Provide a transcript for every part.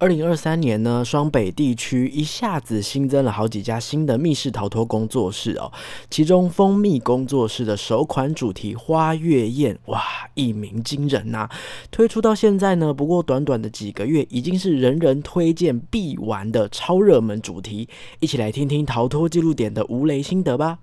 二零二三年呢，双北地区一下子新增了好几家新的密室逃脱工作室哦。其中蜂蜜工作室的首款主题花月宴，哇，一鸣惊人呐！推出到现在呢，不过短短的几个月，已经是人人推荐必玩的超热门主题。一起来听听逃脱记录点的吴雷心得吧。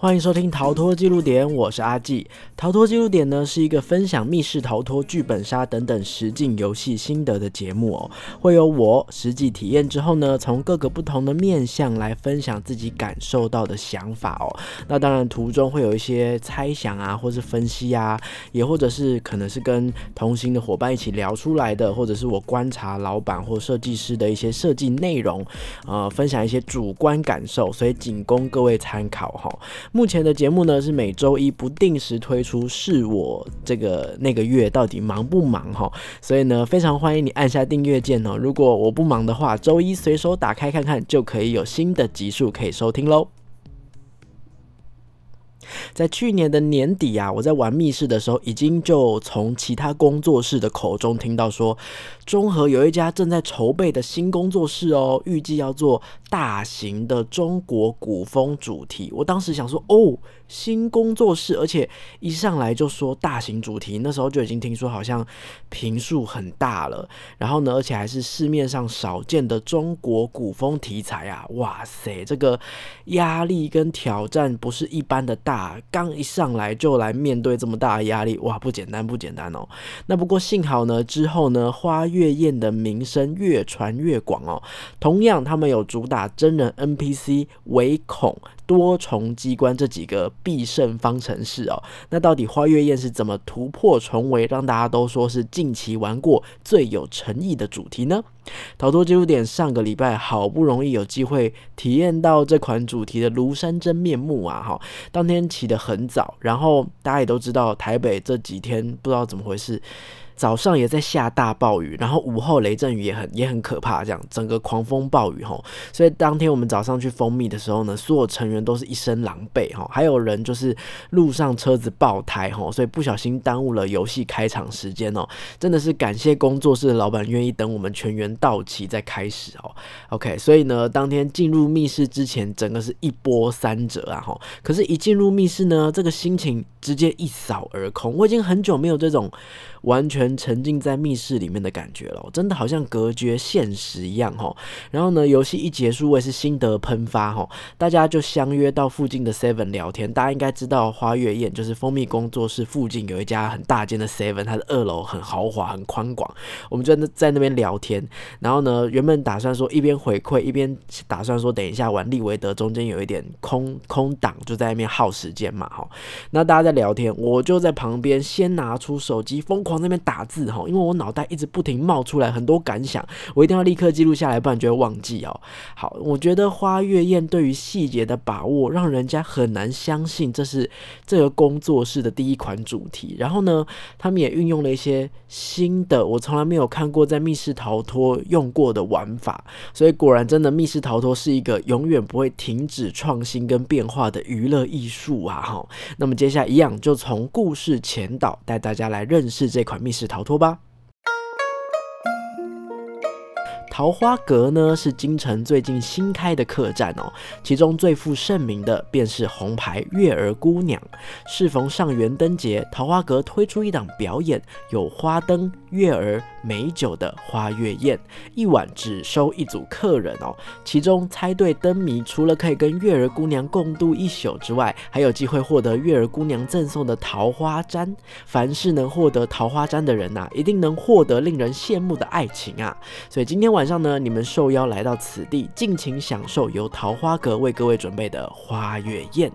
欢迎收听逃脱记录点，我是阿纪。逃脱记录点呢是一个分享密室逃脱、剧本杀等等实境游戏心得的节目哦。会有我实际体验之后呢，从各个不同的面向来分享自己感受到的想法哦。那当然途中会有一些猜想啊，或是分析啊，也或者是可能是跟同行的伙伴一起聊出来的，或者是我观察老板或设计师的一些设计内容，呃，分享一些主观感受，所以仅供各位参考哈。目前的节目呢是每周一不定时推出，是我这个那个月到底忙不忙哈？所以呢，非常欢迎你按下订阅键哦。如果我不忙的话，周一随手打开看看就可以有新的集数可以收听喽。在去年的年底啊，我在玩密室的时候，已经就从其他工作室的口中听到说，中和有一家正在筹备的新工作室哦，预计要做大型的中国古风主题。我当时想说，哦。新工作室，而且一上来就说大型主题，那时候就已经听说好像频数很大了。然后呢，而且还是市面上少见的中国古风题材啊！哇塞，这个压力跟挑战不是一般的大。刚一上来就来面对这么大的压力，哇，不简单，不简单哦。那不过幸好呢，之后呢，花月宴的名声越传越广哦。同样，他们有主打真人 NPC 唯恐。多重机关这几个必胜方程式哦，那到底花月宴是怎么突破重围，让大家都说是近期玩过最有诚意的主题呢？逃脱记录点上个礼拜好不容易有机会体验到这款主题的庐山真面目啊！哈，当天起得很早，然后大家也都知道台北这几天不知道怎么回事。早上也在下大暴雨，然后午后雷阵雨也很也很可怕，这样整个狂风暴雨吼，所以当天我们早上去蜂蜜的时候呢，所有成员都是一身狼狈哈，还有人就是路上车子爆胎哈，所以不小心耽误了游戏开场时间哦，真的是感谢工作室的老板愿意等我们全员到齐再开始哦。OK，所以呢，当天进入密室之前，整个是一波三折啊哈，可是，一进入密室呢，这个心情直接一扫而空，我已经很久没有这种。完全沉浸在密室里面的感觉了，真的好像隔绝现实一样哈。然后呢，游戏一结束，我也是心得喷发哈。大家就相约到附近的 Seven 聊天。大家应该知道花月宴就是蜂蜜工作室附近有一家很大间的 Seven，它的二楼很豪华、很宽广。我们就在在那边聊天。然后呢，原本打算说一边回馈一边打算说等一下玩利维德，中间有一点空空档，就在那边耗时间嘛哈。那大家在聊天，我就在旁边先拿出手机疯狂。往那边打字哈，因为我脑袋一直不停冒出来很多感想，我一定要立刻记录下来，不然就会忘记哦。好，我觉得花月宴对于细节的把握，让人家很难相信这是这个工作室的第一款主题。然后呢，他们也运用了一些新的，我从来没有看过在密室逃脱用过的玩法。所以果然，真的密室逃脱是一个永远不会停止创新跟变化的娱乐艺术啊！哈，那么接下来一样，就从故事前导带大家来认识这。这款密室逃脱吧。桃花阁呢是京城最近新开的客栈哦，其中最负盛名的便是红牌月儿姑娘。适逢上元灯节，桃花阁推出一档表演，有花灯、月儿、美酒的花月宴，一晚只收一组客人哦。其中猜对灯谜，除了可以跟月儿姑娘共度一宿之外，还有机会获得月儿姑娘赠送的桃花簪。凡是能获得桃花簪的人呐，一定能获得令人羡慕的爱情啊！所以今天晚上。上呢，你们受邀来到此地，尽情享受由桃花阁为各位准备的花月宴。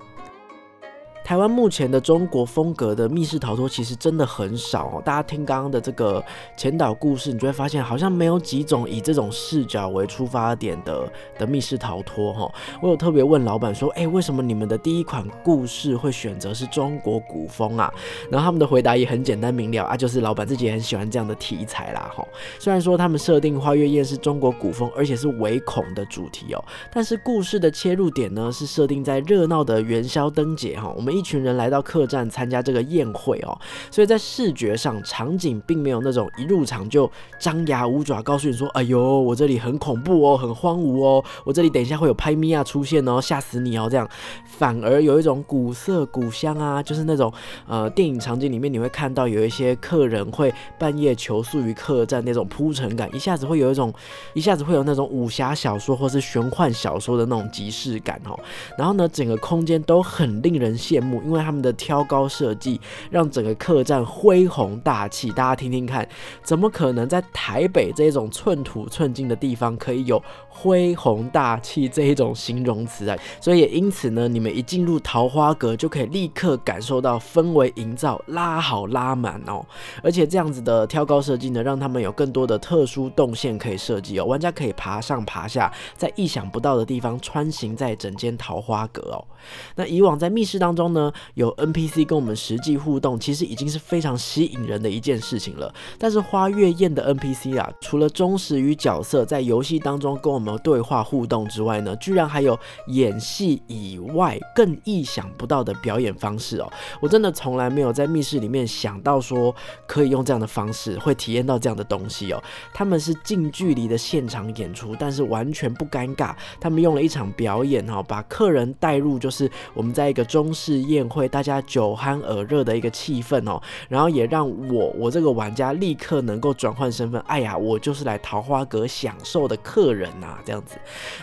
台湾目前的中国风格的密室逃脱其实真的很少哦。大家听刚刚的这个前导故事，你就会发现好像没有几种以这种视角为出发点的的密室逃脱哈。我有特别问老板说，哎，为什么你们的第一款故事会选择是中国古风啊？然后他们的回答也很简单明了啊，就是老板自己也很喜欢这样的题材啦哈。虽然说他们设定花月宴是中国古风，而且是唯恐的主题哦，但是故事的切入点呢是设定在热闹的元宵灯节哈。我们。一群人来到客栈参加这个宴会哦，所以在视觉上场景并没有那种一入场就张牙舞爪，告诉你说：“哎呦，我这里很恐怖哦，很荒芜哦，我这里等一下会有拍米亚出现哦，吓死你哦。”这样反而有一种古色古香啊，就是那种呃电影场景里面你会看到有一些客人会半夜求宿于客栈那种铺陈感，一下子会有一种一下子会有那种武侠小说或是玄幻小说的那种即视感哦。然后呢，整个空间都很令人羡慕，因为他们的挑高设计让整个客栈恢宏大气。大家听听看，怎么可能在台北这种寸土寸金的地方可以有恢宏大气这一种形容词啊？所以也因此呢，你们一进入桃花阁就可以立刻感受到氛围营造拉好拉满哦。而且这样子的挑高设计呢，让他们有更多的特殊动线可以设计哦，玩家可以爬上爬下，在意想不到的地方穿行在整间桃花阁哦。那以往在密室当中呢，有 NPC 跟我们实际互动，其实已经是非常吸引人的一件事情了。但是花月宴的 NPC 啊，除了忠实于角色在游戏当中跟我们对话互动之外呢，居然还有演戏以外更意想不到的表演方式哦。我真的从来没有在密室里面想到说可以用这样的方式会体验到这样的东西哦。他们是近距离的现场演出，但是完全不尴尬。他们用了一场表演哈，把客人带入就。是我们在一个中式宴会，大家酒酣耳热的一个气氛哦，然后也让我我这个玩家立刻能够转换身份，哎呀，我就是来桃花阁享受的客人呐，这样子。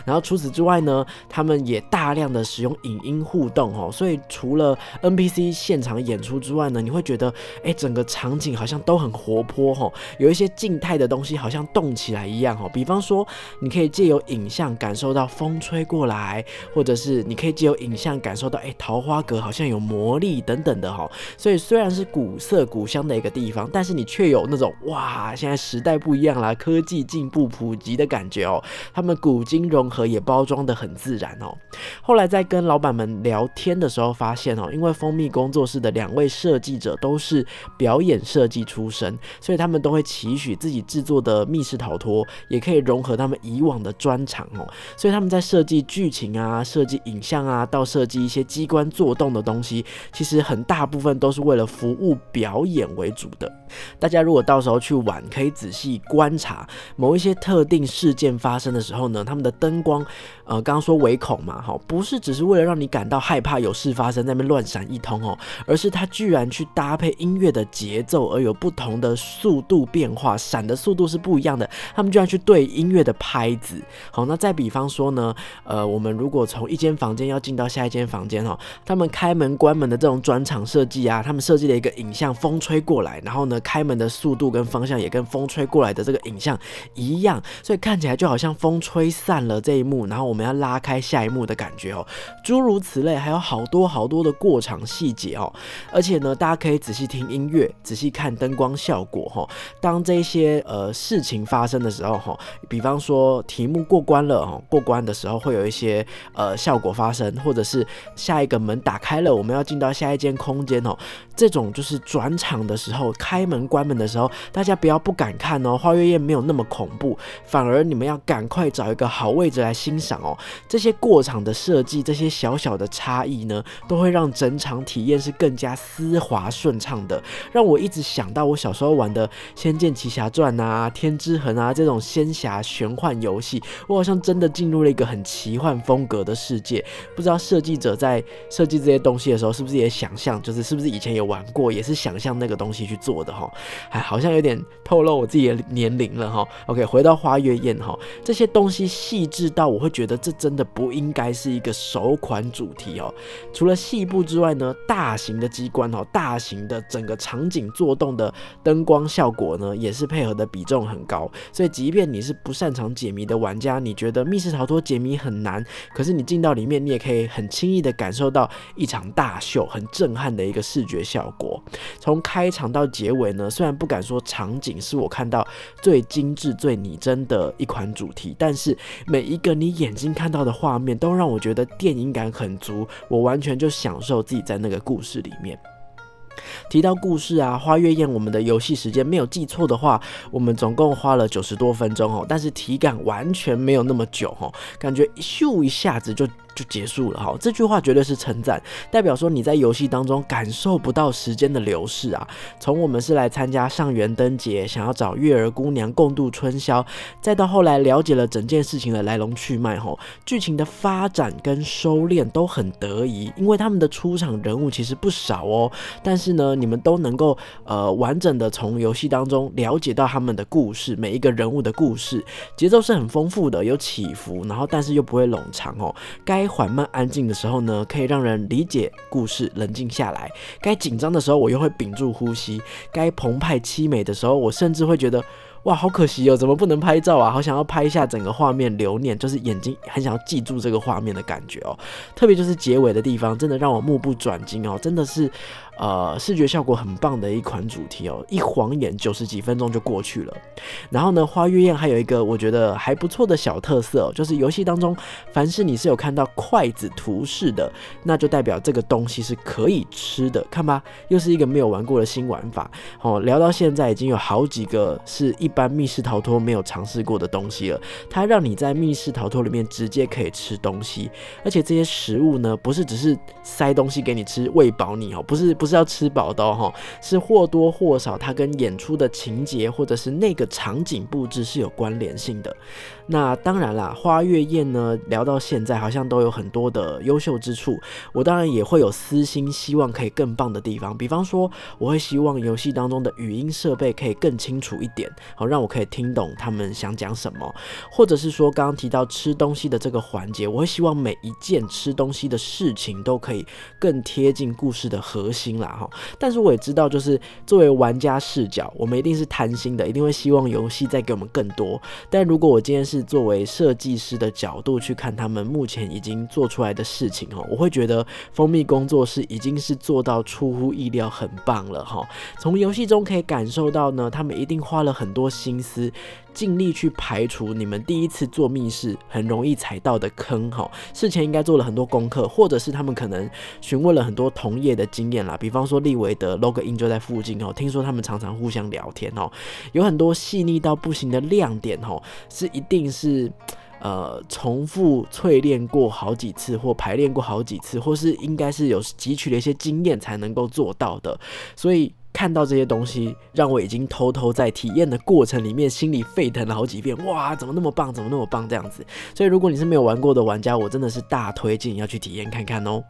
然后除此之外呢，他们也大量的使用影音互动哦，所以除了 NPC 现场演出之外呢，你会觉得哎，整个场景好像都很活泼哈，有一些静态的东西好像动起来一样哈。比方说，你可以借由影像感受到风吹过来，或者是你可以借由影像感受到，哎，桃花阁好像有魔力等等的哈，所以虽然是古色古香的一个地方，但是你却有那种哇，现在时代不一样啦，科技进步普及的感觉哦。他们古今融合，也包装的很自然哦。后来在跟老板们聊天的时候，发现哦，因为蜂蜜工作室的两位设计者都是表演设计出身，所以他们都会期许自己制作的密室逃脱也可以融合他们以往的专长哦。所以他们在设计剧情啊，设计影像啊，到设计一些机关做动的东西，其实很大部分都是为了服务表演为主的。大家如果到时候去玩，可以仔细观察某一些特定事件发生的时候呢，他们的灯光，呃，刚刚说唯恐嘛，哈，不是只是为了让你感到害怕有事发生，在那边乱闪一通哦，而是它居然去搭配音乐的节奏，而有不同的速度变化，闪的速度是不一样的。他们居然去对音乐的拍子，好，那再比方说呢，呃，我们如果从一间房间要进到下一间房间哈，他们开开门关门的这种转场设计啊，他们设计了一个影像，风吹过来，然后呢，开门的速度跟方向也跟风吹过来的这个影像一样，所以看起来就好像风吹散了这一幕，然后我们要拉开下一幕的感觉哦，诸如此类，还有好多好多的过场细节哦，而且呢，大家可以仔细听音乐，仔细看灯光效果哈，当这些呃事情发生的时候哈，比方说题目过关了哦，过关的时候会有一些呃效果发生，或者是。下一个门打开开了，我们要进到下一间空间哦。这种就是转场的时候，开门关门的时候，大家不要不敢看哦。花月夜没有那么恐怖，反而你们要赶快找一个好位置来欣赏哦。这些过场的设计，这些小小的差异呢，都会让整场体验是更加丝滑顺畅的。让我一直想到我小时候玩的《仙剑奇侠传》啊、《天之痕》啊这种仙侠玄幻游戏，我好像真的进入了一个很奇幻风格的世界。不知道设计者。在设计这些东西的时候，是不是也想象，就是是不是以前有玩过，也是想象那个东西去做的哈？哎，好像有点透露我自己的年龄了哈。OK，回到花月宴哈，这些东西细致到我会觉得这真的不应该是一个首款主题哦。除了细部之外呢，大型的机关哦，大型的整个场景做动的灯光效果呢，也是配合的比重很高。所以，即便你是不擅长解谜的玩家，你觉得密室逃脱解谜很难，可是你进到里面，你也可以很轻易。的感受到一场大秀，很震撼的一个视觉效果。从开场到结尾呢，虽然不敢说场景是我看到最精致、最拟真的一款主题，但是每一个你眼睛看到的画面，都让我觉得电影感很足。我完全就享受自己在那个故事里面。提到故事啊，花月宴，我们的游戏时间没有记错的话，我们总共花了九十多分钟哦，但是体感完全没有那么久哦，感觉咻一下子就就结束了哈，这句话绝对是称赞，代表说你在游戏当中感受不到时间的流逝啊。从我们是来参加上元灯节，想要找月儿姑娘共度春宵，再到后来了解了整件事情的来龙去脉哈，剧情的发展跟收敛都很得宜，因为他们的出场人物其实不少哦。但是呢，你们都能够呃完整的从游戏当中了解到他们的故事，每一个人物的故事，节奏是很丰富的，有起伏，然后但是又不会冗长哦。该该缓慢安静的时候呢，可以让人理解故事，冷静下来；该紧张的时候，我又会屏住呼吸；该澎湃凄美的时候，我甚至会觉得。哇，好可惜哦，怎么不能拍照啊？好想要拍一下整个画面留念，就是眼睛很想要记住这个画面的感觉哦。特别就是结尾的地方，真的让我目不转睛哦，真的是呃视觉效果很棒的一款主题哦。一晃眼九十几分钟就过去了。然后呢，花月宴还有一个我觉得还不错的小特色，就是游戏当中凡是你是有看到筷子图示的，那就代表这个东西是可以吃的。看吧，又是一个没有玩过的新玩法哦。聊到现在已经有好几个是一。般密室逃脱没有尝试过的东西了，它让你在密室逃脱里面直接可以吃东西，而且这些食物呢，不是只是塞东西给你吃，喂饱你哦，不是不是要吃饱的哈，是或多或少它跟演出的情节或者是那个场景布置是有关联性的。那当然啦，花月宴呢聊到现在好像都有很多的优秀之处，我当然也会有私心希望可以更棒的地方，比方说我会希望游戏当中的语音设备可以更清楚一点，好让我可以听懂他们想讲什么，或者是说刚刚提到吃东西的这个环节，我会希望每一件吃东西的事情都可以更贴近故事的核心啦哈。但是我也知道，就是作为玩家视角，我们一定是贪心的，一定会希望游戏再给我们更多。但如果我今天是是作为设计师的角度去看他们目前已经做出来的事情哦，我会觉得蜂蜜工作室已经是做到出乎意料很棒了哈。从游戏中可以感受到呢，他们一定花了很多心思，尽力去排除你们第一次做密室很容易踩到的坑哈。事前应该做了很多功课，或者是他们可能询问了很多同业的经验啦，比方说利维德 log in 就在附近哦，听说他们常常互相聊天哦，有很多细腻到不行的亮点哦，是一定。是，呃，重复淬炼过好几次，或排练过好几次，或是应该是有汲取了一些经验才能够做到的。所以看到这些东西，让我已经偷偷在体验的过程里面，心里沸腾了好几遍。哇，怎么那么棒？怎么那么棒？这样子。所以如果你是没有玩过的玩家，我真的是大推荐要去体验看看哦。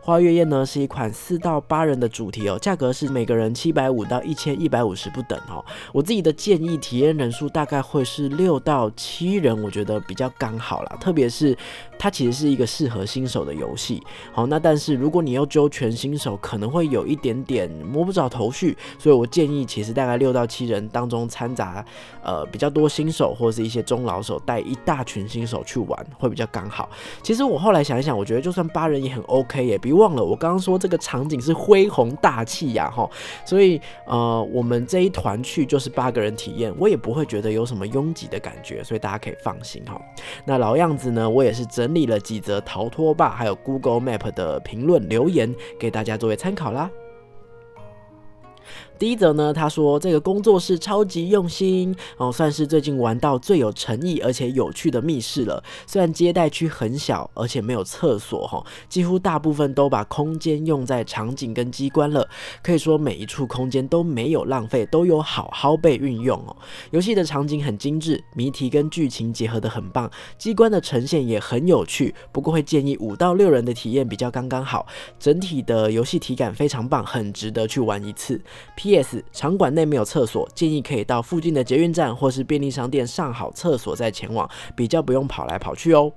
花月宴呢是一款四到八人的主题哦，价格是每个人七百五到一千一百五十不等哦。我自己的建议体验人数大概会是六到七人，我觉得比较刚好啦。特别是它其实是一个适合新手的游戏。好，那但是如果你要揪全新手，可能会有一点点摸不着头绪，所以我建议其实大概六到七人当中掺杂呃比较多新手或者是一些中老手带一大群新手去玩会比较刚好。其实我后来想一想，我觉得就算八人也很 OK。也别忘了，我刚刚说这个场景是恢宏大气呀，哈，所以呃，我们这一团去就是八个人体验，我也不会觉得有什么拥挤的感觉，所以大家可以放心哈。那老样子呢，我也是真整理了几则逃脱吧，还有 Google Map 的评论留言，给大家作为参考啦。第一则呢，他说这个工作室超级用心哦，算是最近玩到最有诚意而且有趣的密室了。虽然接待区很小，而且没有厕所哈，几乎大部分都把空间用在场景跟机关了。可以说每一处空间都没有浪费，都有好好被运用哦。游戏的场景很精致，谜题跟剧情结合的很棒，机关的呈现也很有趣。不过会建议五到六人的体验比较刚刚好。整体的游戏体感非常棒，很值得去玩一次。yes，场馆内没有厕所，建议可以到附近的捷运站或是便利商店上好厕所再前往，比较不用跑来跑去哦。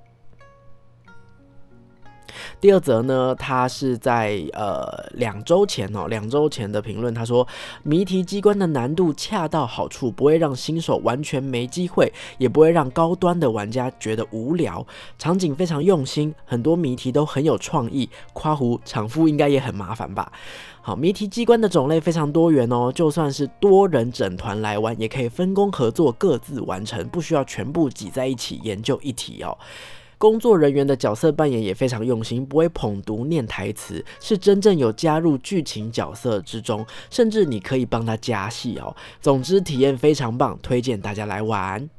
第二则呢，他是在呃两周前哦，两周前的评论，他说谜题机关的难度恰到好处，不会让新手完全没机会，也不会让高端的玩家觉得无聊。场景非常用心，很多谜题都很有创意。夸胡场夫应该也很麻烦吧？好，谜题机关的种类非常多元哦，就算是多人整团来玩，也可以分工合作，各自完成，不需要全部挤在一起研究一题哦。工作人员的角色扮演也非常用心，不会捧读念台词，是真正有加入剧情角色之中，甚至你可以帮他加戏哦。总之体验非常棒，推荐大家来玩。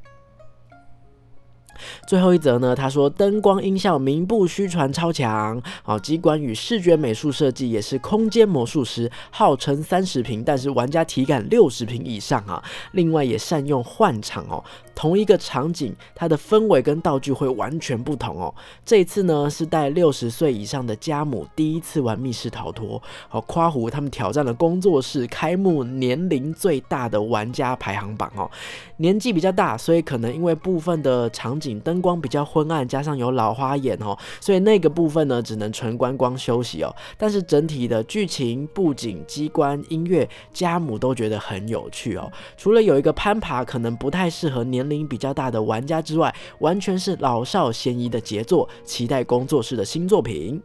最后一则呢，他说灯光音效名不虚传超强，好，机关与视觉美术设计也是空间魔术师，号称三十平，但是玩家体感六十平以上啊。另外也善用换场哦，同一个场景它的氛围跟道具会完全不同哦。这一次呢是带六十岁以上的家母第一次玩密室逃脱，好，夸胡他们挑战了工作室开幕年龄最大的玩家排行榜哦，年纪比较大，所以可能因为部分的场景灯光比较昏暗，加上有老花眼哦，所以那个部分呢只能纯观光休息哦。但是整体的剧情、布景、机关、音乐，家母都觉得很有趣哦。除了有一个攀爬可能不太适合年龄比较大的玩家之外，完全是老少咸宜的杰作，期待工作室的新作品。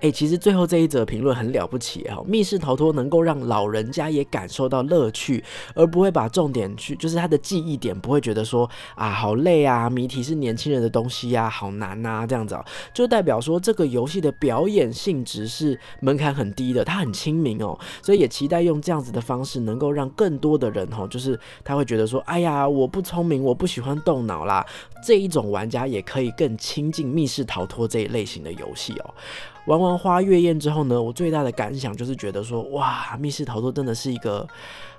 哎，其实最后这一则评论很了不起哦，密室逃脱能够让老人家也感受到乐趣，而不会把重点去，就是他的记忆点不会觉得说啊好累啊，谜题是年轻人的东西呀，好难呐，这样子哦，就代表说这个游戏的表演性质是门槛很低的，它很亲民哦，所以也期待用这样子的方式能够让更多的人哈，就是他会觉得说，哎呀，我不聪明，我不喜欢动脑啦，这一种玩家也可以更亲近密室逃脱这一类型的游戏哦。玩完花月宴之后呢，我最大的感想就是觉得说，哇，密室逃脱真的是一个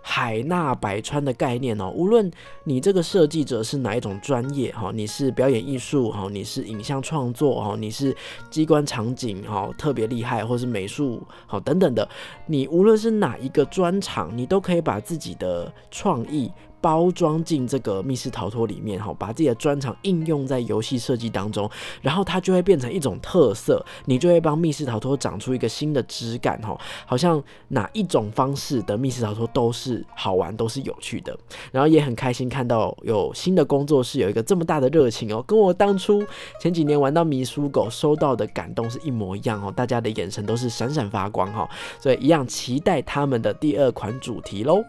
海纳百川的概念哦。无论你这个设计者是哪一种专业哈，你是表演艺术哈，你是影像创作哈，你是机关场景哈，特别厉害，或是美术好等等的，你无论是哪一个专长，你都可以把自己的创意。包装进这个密室逃脱里面哈，把自己的专长应用在游戏设计当中，然后它就会变成一种特色，你就会帮密室逃脱长出一个新的质感哈，好像哪一种方式的密室逃脱都是好玩，都是有趣的，然后也很开心看到有新的工作室有一个这么大的热情哦，跟我当初前几年玩到迷书狗收到的感动是一模一样哦，大家的眼神都是闪闪发光哈，所以一样期待他们的第二款主题喽。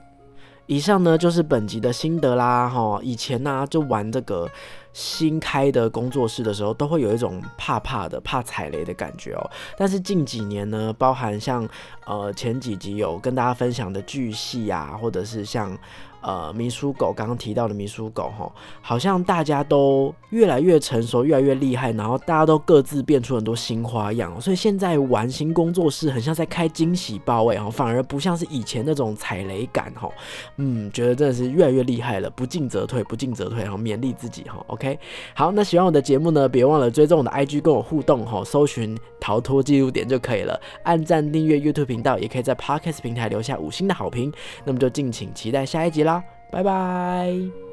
以上呢就是本集的心得啦，哈，以前呢就玩这个新开的工作室的时候，都会有一种怕怕的、怕踩雷的感觉哦。但是近几年呢，包含像呃前几集有跟大家分享的巨细啊，或者是像。呃，迷书狗刚刚提到的迷书狗哈，好像大家都越来越成熟，越来越厉害，然后大家都各自变出很多新花样，所以现在玩新工作室很像在开惊喜包哎哈，反而不像是以前那种踩雷感哈，嗯，觉得真的是越来越厉害了，不进则退，不进则退，然后勉励自己哈，OK，好，那喜欢我的节目呢，别忘了追踪我的 IG 跟我互动哈，搜寻逃脱记录点就可以了，按赞订阅 YouTube 频道，也可以在 Podcast 平台留下五星的好评，那么就敬请期待下一集啦。拜拜。